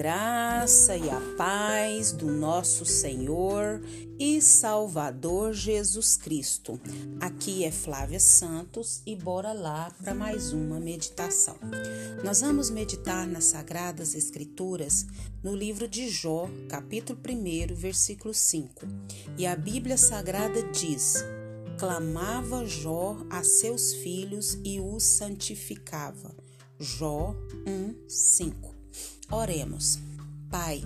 graça e a paz do nosso Senhor e Salvador Jesus Cristo. Aqui é Flávia Santos e bora lá para mais uma meditação. Nós vamos meditar nas Sagradas Escrituras no livro de Jó, capítulo 1, versículo 5. E a Bíblia Sagrada diz: Clamava Jó a seus filhos e os santificava. Jó 1, 5. Oremos. Pai,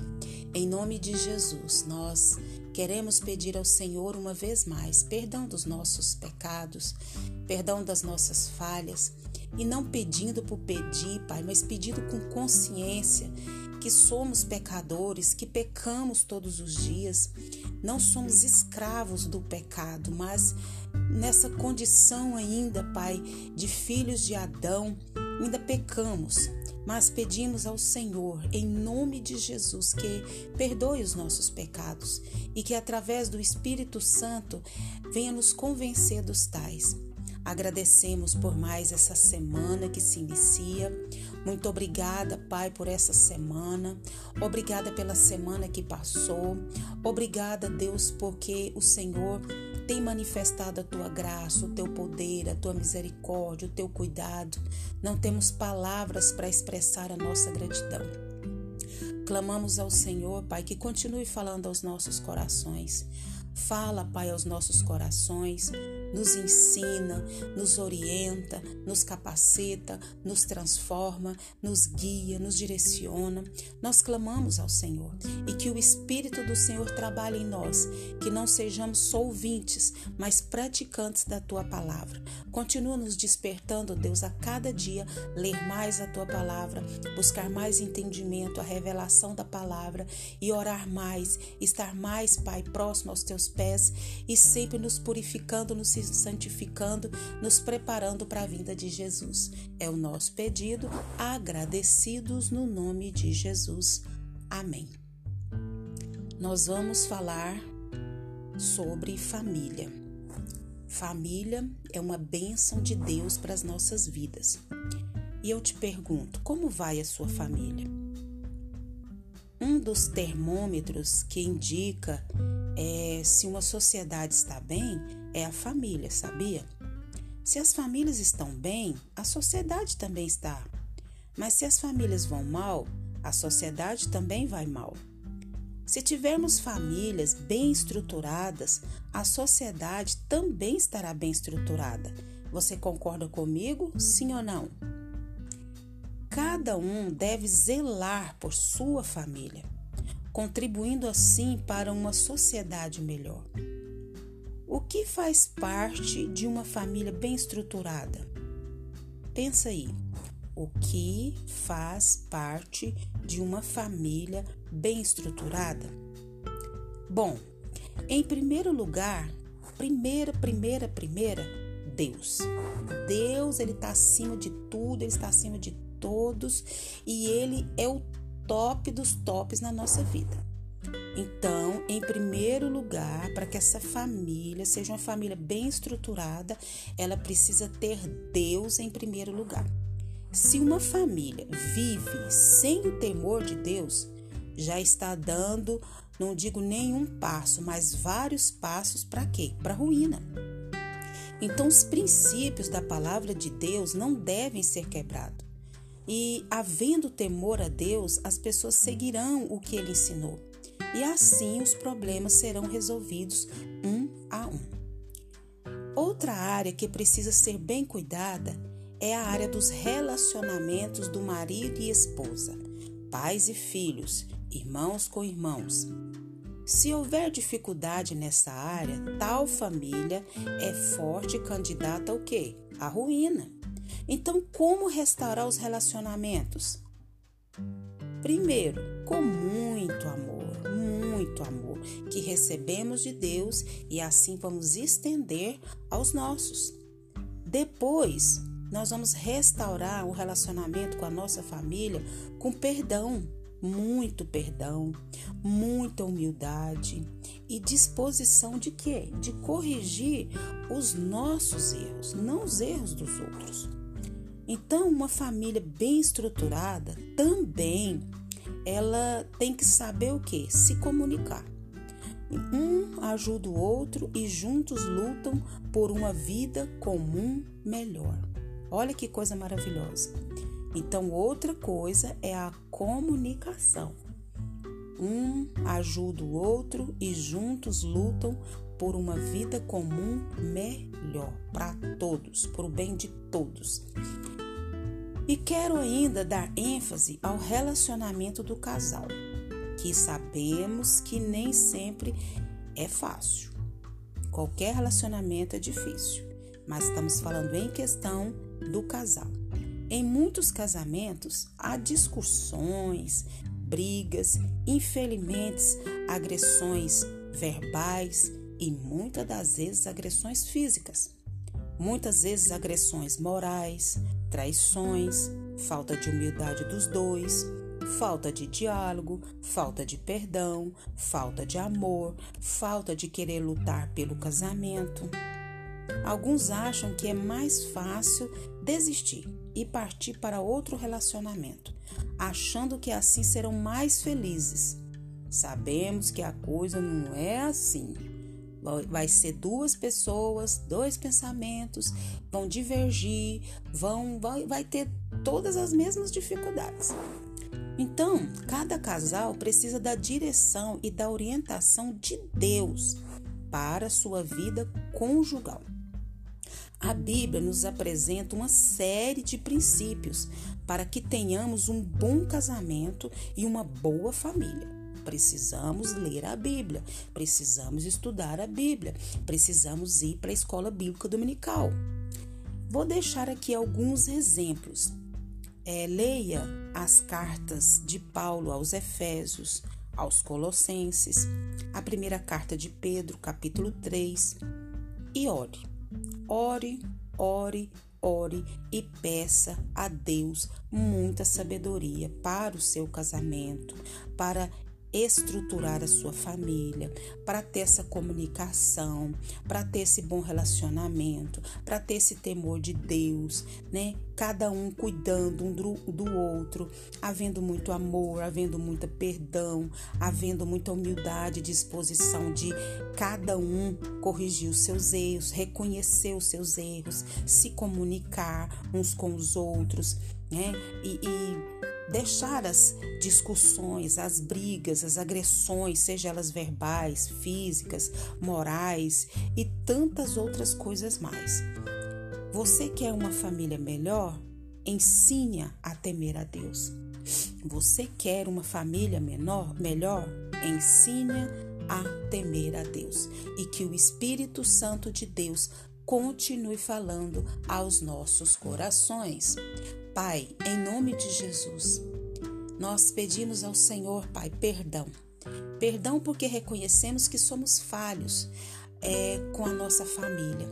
em nome de Jesus, nós queremos pedir ao Senhor uma vez mais perdão dos nossos pecados, perdão das nossas falhas, e não pedindo por pedir, Pai, mas pedindo com consciência que somos pecadores, que pecamos todos os dias, não somos escravos do pecado, mas nessa condição ainda, Pai, de filhos de Adão, ainda pecamos mas pedimos ao Senhor, em nome de Jesus, que perdoe os nossos pecados e que através do Espírito Santo venha nos convencer dos tais. Agradecemos por mais essa semana que se inicia. Muito obrigada, Pai, por essa semana. Obrigada pela semana que passou. Obrigada, Deus, porque o Senhor tem manifestado a tua graça, o teu poder, a tua misericórdia, o teu cuidado. Não temos palavras para expressar a nossa gratidão. Clamamos ao Senhor, Pai, que continue falando aos nossos corações. Fala, Pai, aos nossos corações nos ensina, nos orienta, nos capacita, nos transforma, nos guia, nos direciona. Nós clamamos ao Senhor e que o Espírito do Senhor trabalhe em nós, que não sejamos só ouvintes, mas praticantes da tua palavra. Continua nos despertando, Deus, a cada dia, ler mais a tua palavra, buscar mais entendimento, a revelação da palavra e orar mais, estar mais, Pai, próximo aos teus pés e sempre nos purificando, nos santificando, nos preparando para a vinda de Jesus. É o nosso pedido, agradecidos no nome de Jesus. Amém. Nós vamos falar sobre família. Família é uma bênção de Deus para as nossas vidas. E eu te pergunto, como vai a sua família? Um dos termômetros que indica é, se uma sociedade está bem é a família, sabia? Se as famílias estão bem, a sociedade também está. Mas se as famílias vão mal, a sociedade também vai mal. Se tivermos famílias bem estruturadas, a sociedade também estará bem estruturada. Você concorda comigo? Sim ou não? Cada um deve zelar por sua família, contribuindo assim para uma sociedade melhor. O que faz parte de uma família bem estruturada? Pensa aí. O que faz parte de uma família bem estruturada? Bom, em primeiro lugar, primeira, primeira, primeira, Deus. Deus, ele está acima de tudo, ele está acima de todos e ele é o top dos tops na nossa vida. Então, em primeiro lugar, para que essa família seja uma família bem estruturada, ela precisa ter Deus em primeiro lugar. Se uma família vive sem o temor de Deus, já está dando, não digo nenhum passo, mas vários passos para quê? Para ruína. Então, os princípios da palavra de Deus não devem ser quebrados. E, havendo temor a Deus, as pessoas seguirão o que ele ensinou e assim os problemas serão resolvidos um a um. Outra área que precisa ser bem cuidada é a área dos relacionamentos do marido e esposa, pais e filhos, irmãos com irmãos. Se houver dificuldade nessa área, tal família é forte candidata ao quê? À ruína. Então, como restaurar os relacionamentos? Primeiro, com muito amor muito amor que recebemos de Deus e assim vamos estender aos nossos. Depois, nós vamos restaurar o relacionamento com a nossa família com perdão, muito perdão, muita humildade e disposição de quê? De corrigir os nossos erros, não os erros dos outros. Então, uma família bem estruturada também ela tem que saber o que? Se comunicar. Um ajuda o outro e juntos lutam por uma vida comum melhor. Olha que coisa maravilhosa. Então, outra coisa é a comunicação. Um ajuda o outro e juntos lutam por uma vida comum melhor para todos, para o bem de todos. E quero ainda dar ênfase ao relacionamento do casal, que sabemos que nem sempre é fácil. Qualquer relacionamento é difícil, mas estamos falando em questão do casal. Em muitos casamentos há discussões, brigas, infelizmente agressões verbais e muitas das vezes agressões físicas. Muitas vezes agressões morais, traições, falta de humildade dos dois, falta de diálogo, falta de perdão, falta de amor, falta de querer lutar pelo casamento. Alguns acham que é mais fácil desistir e partir para outro relacionamento, achando que assim serão mais felizes. Sabemos que a coisa não é assim. Vai ser duas pessoas, dois pensamentos, vão divergir, vão vai, vai ter todas as mesmas dificuldades. Então, cada casal precisa da direção e da orientação de Deus para sua vida conjugal. A Bíblia nos apresenta uma série de princípios para que tenhamos um bom casamento e uma boa família. Precisamos ler a Bíblia, precisamos estudar a Bíblia, precisamos ir para a escola bíblica dominical. Vou deixar aqui alguns exemplos. É, leia as cartas de Paulo aos Efésios, aos Colossenses, a primeira carta de Pedro, capítulo 3, e ore. Ore, ore, ore e peça a Deus muita sabedoria para o seu casamento, para estruturar a sua família, para ter essa comunicação, para ter esse bom relacionamento, para ter esse temor de Deus, né? Cada um cuidando um do outro, havendo muito amor, havendo muito perdão, havendo muita humildade, disposição de cada um corrigir os seus erros, reconhecer os seus erros, se comunicar uns com os outros, né? e, e deixar as discussões, as brigas, as agressões, seja elas verbais, físicas, morais e tantas outras coisas mais. Você quer uma família melhor? Ensine a temer a Deus. Você quer uma família menor, melhor? Ensine a temer a Deus e que o Espírito Santo de Deus continue falando aos nossos corações. Pai, em nome de Jesus, nós pedimos ao Senhor, Pai, perdão. Perdão porque reconhecemos que somos falhos é, com a nossa família.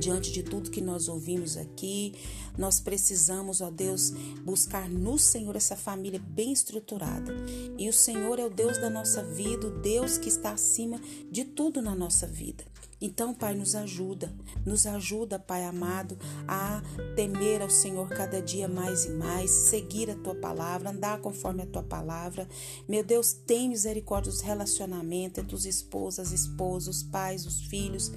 Diante de tudo que nós ouvimos aqui, nós precisamos, ó Deus, buscar no Senhor essa família bem estruturada. E o Senhor é o Deus da nossa vida, o Deus que está acima de tudo na nossa vida. Então, Pai, nos ajuda, nos ajuda, Pai amado, a temer ao Senhor cada dia mais e mais, seguir a tua palavra, andar conforme a tua palavra. Meu Deus, tem misericórdia dos relacionamentos entre os esposas, esposos, pais, os filhos.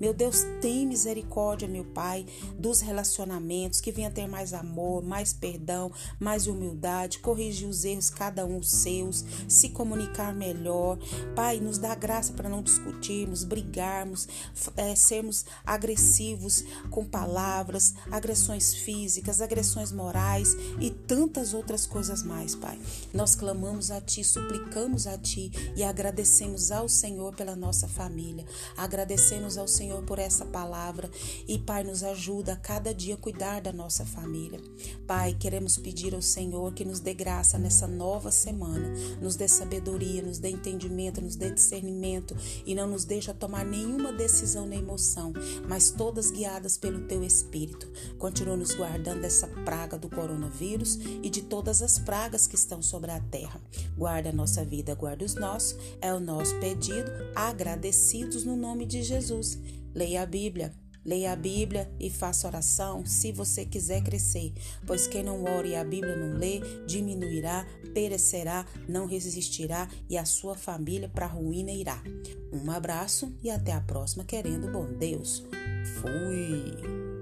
Meu Deus, tem misericórdia, meu Pai, dos relacionamentos, que venha ter mais amor, mais perdão, mais humildade, corrigir os erros, cada um os seus, se comunicar melhor. Pai, nos dá graça para não discutirmos, brigarmos é, sermos agressivos com palavras, agressões físicas, agressões morais e tantas outras coisas mais, Pai. Nós clamamos a Ti, suplicamos a Ti e agradecemos ao Senhor pela nossa família. Agradecemos ao Senhor por essa palavra e, Pai, nos ajuda a cada dia a cuidar da nossa família. Pai, queremos pedir ao Senhor que nos dê graça nessa nova semana, nos dê sabedoria, nos dê entendimento, nos dê discernimento e não nos deixa tomar nenhuma decisão nem emoção, mas todas guiadas pelo teu Espírito. Continua nos guardando dessa praga do coronavírus e de todas as pragas que estão sobre a terra. Guarda a nossa vida, guarda os nossos, é o nosso pedido, agradecidos no nome de Jesus. Leia a Bíblia, Leia a Bíblia e faça oração se você quiser crescer, pois quem não ora e a Bíblia não lê, diminuirá, perecerá, não resistirá e a sua família para a ruína irá. Um abraço e até a próxima, querendo bom Deus. Fui!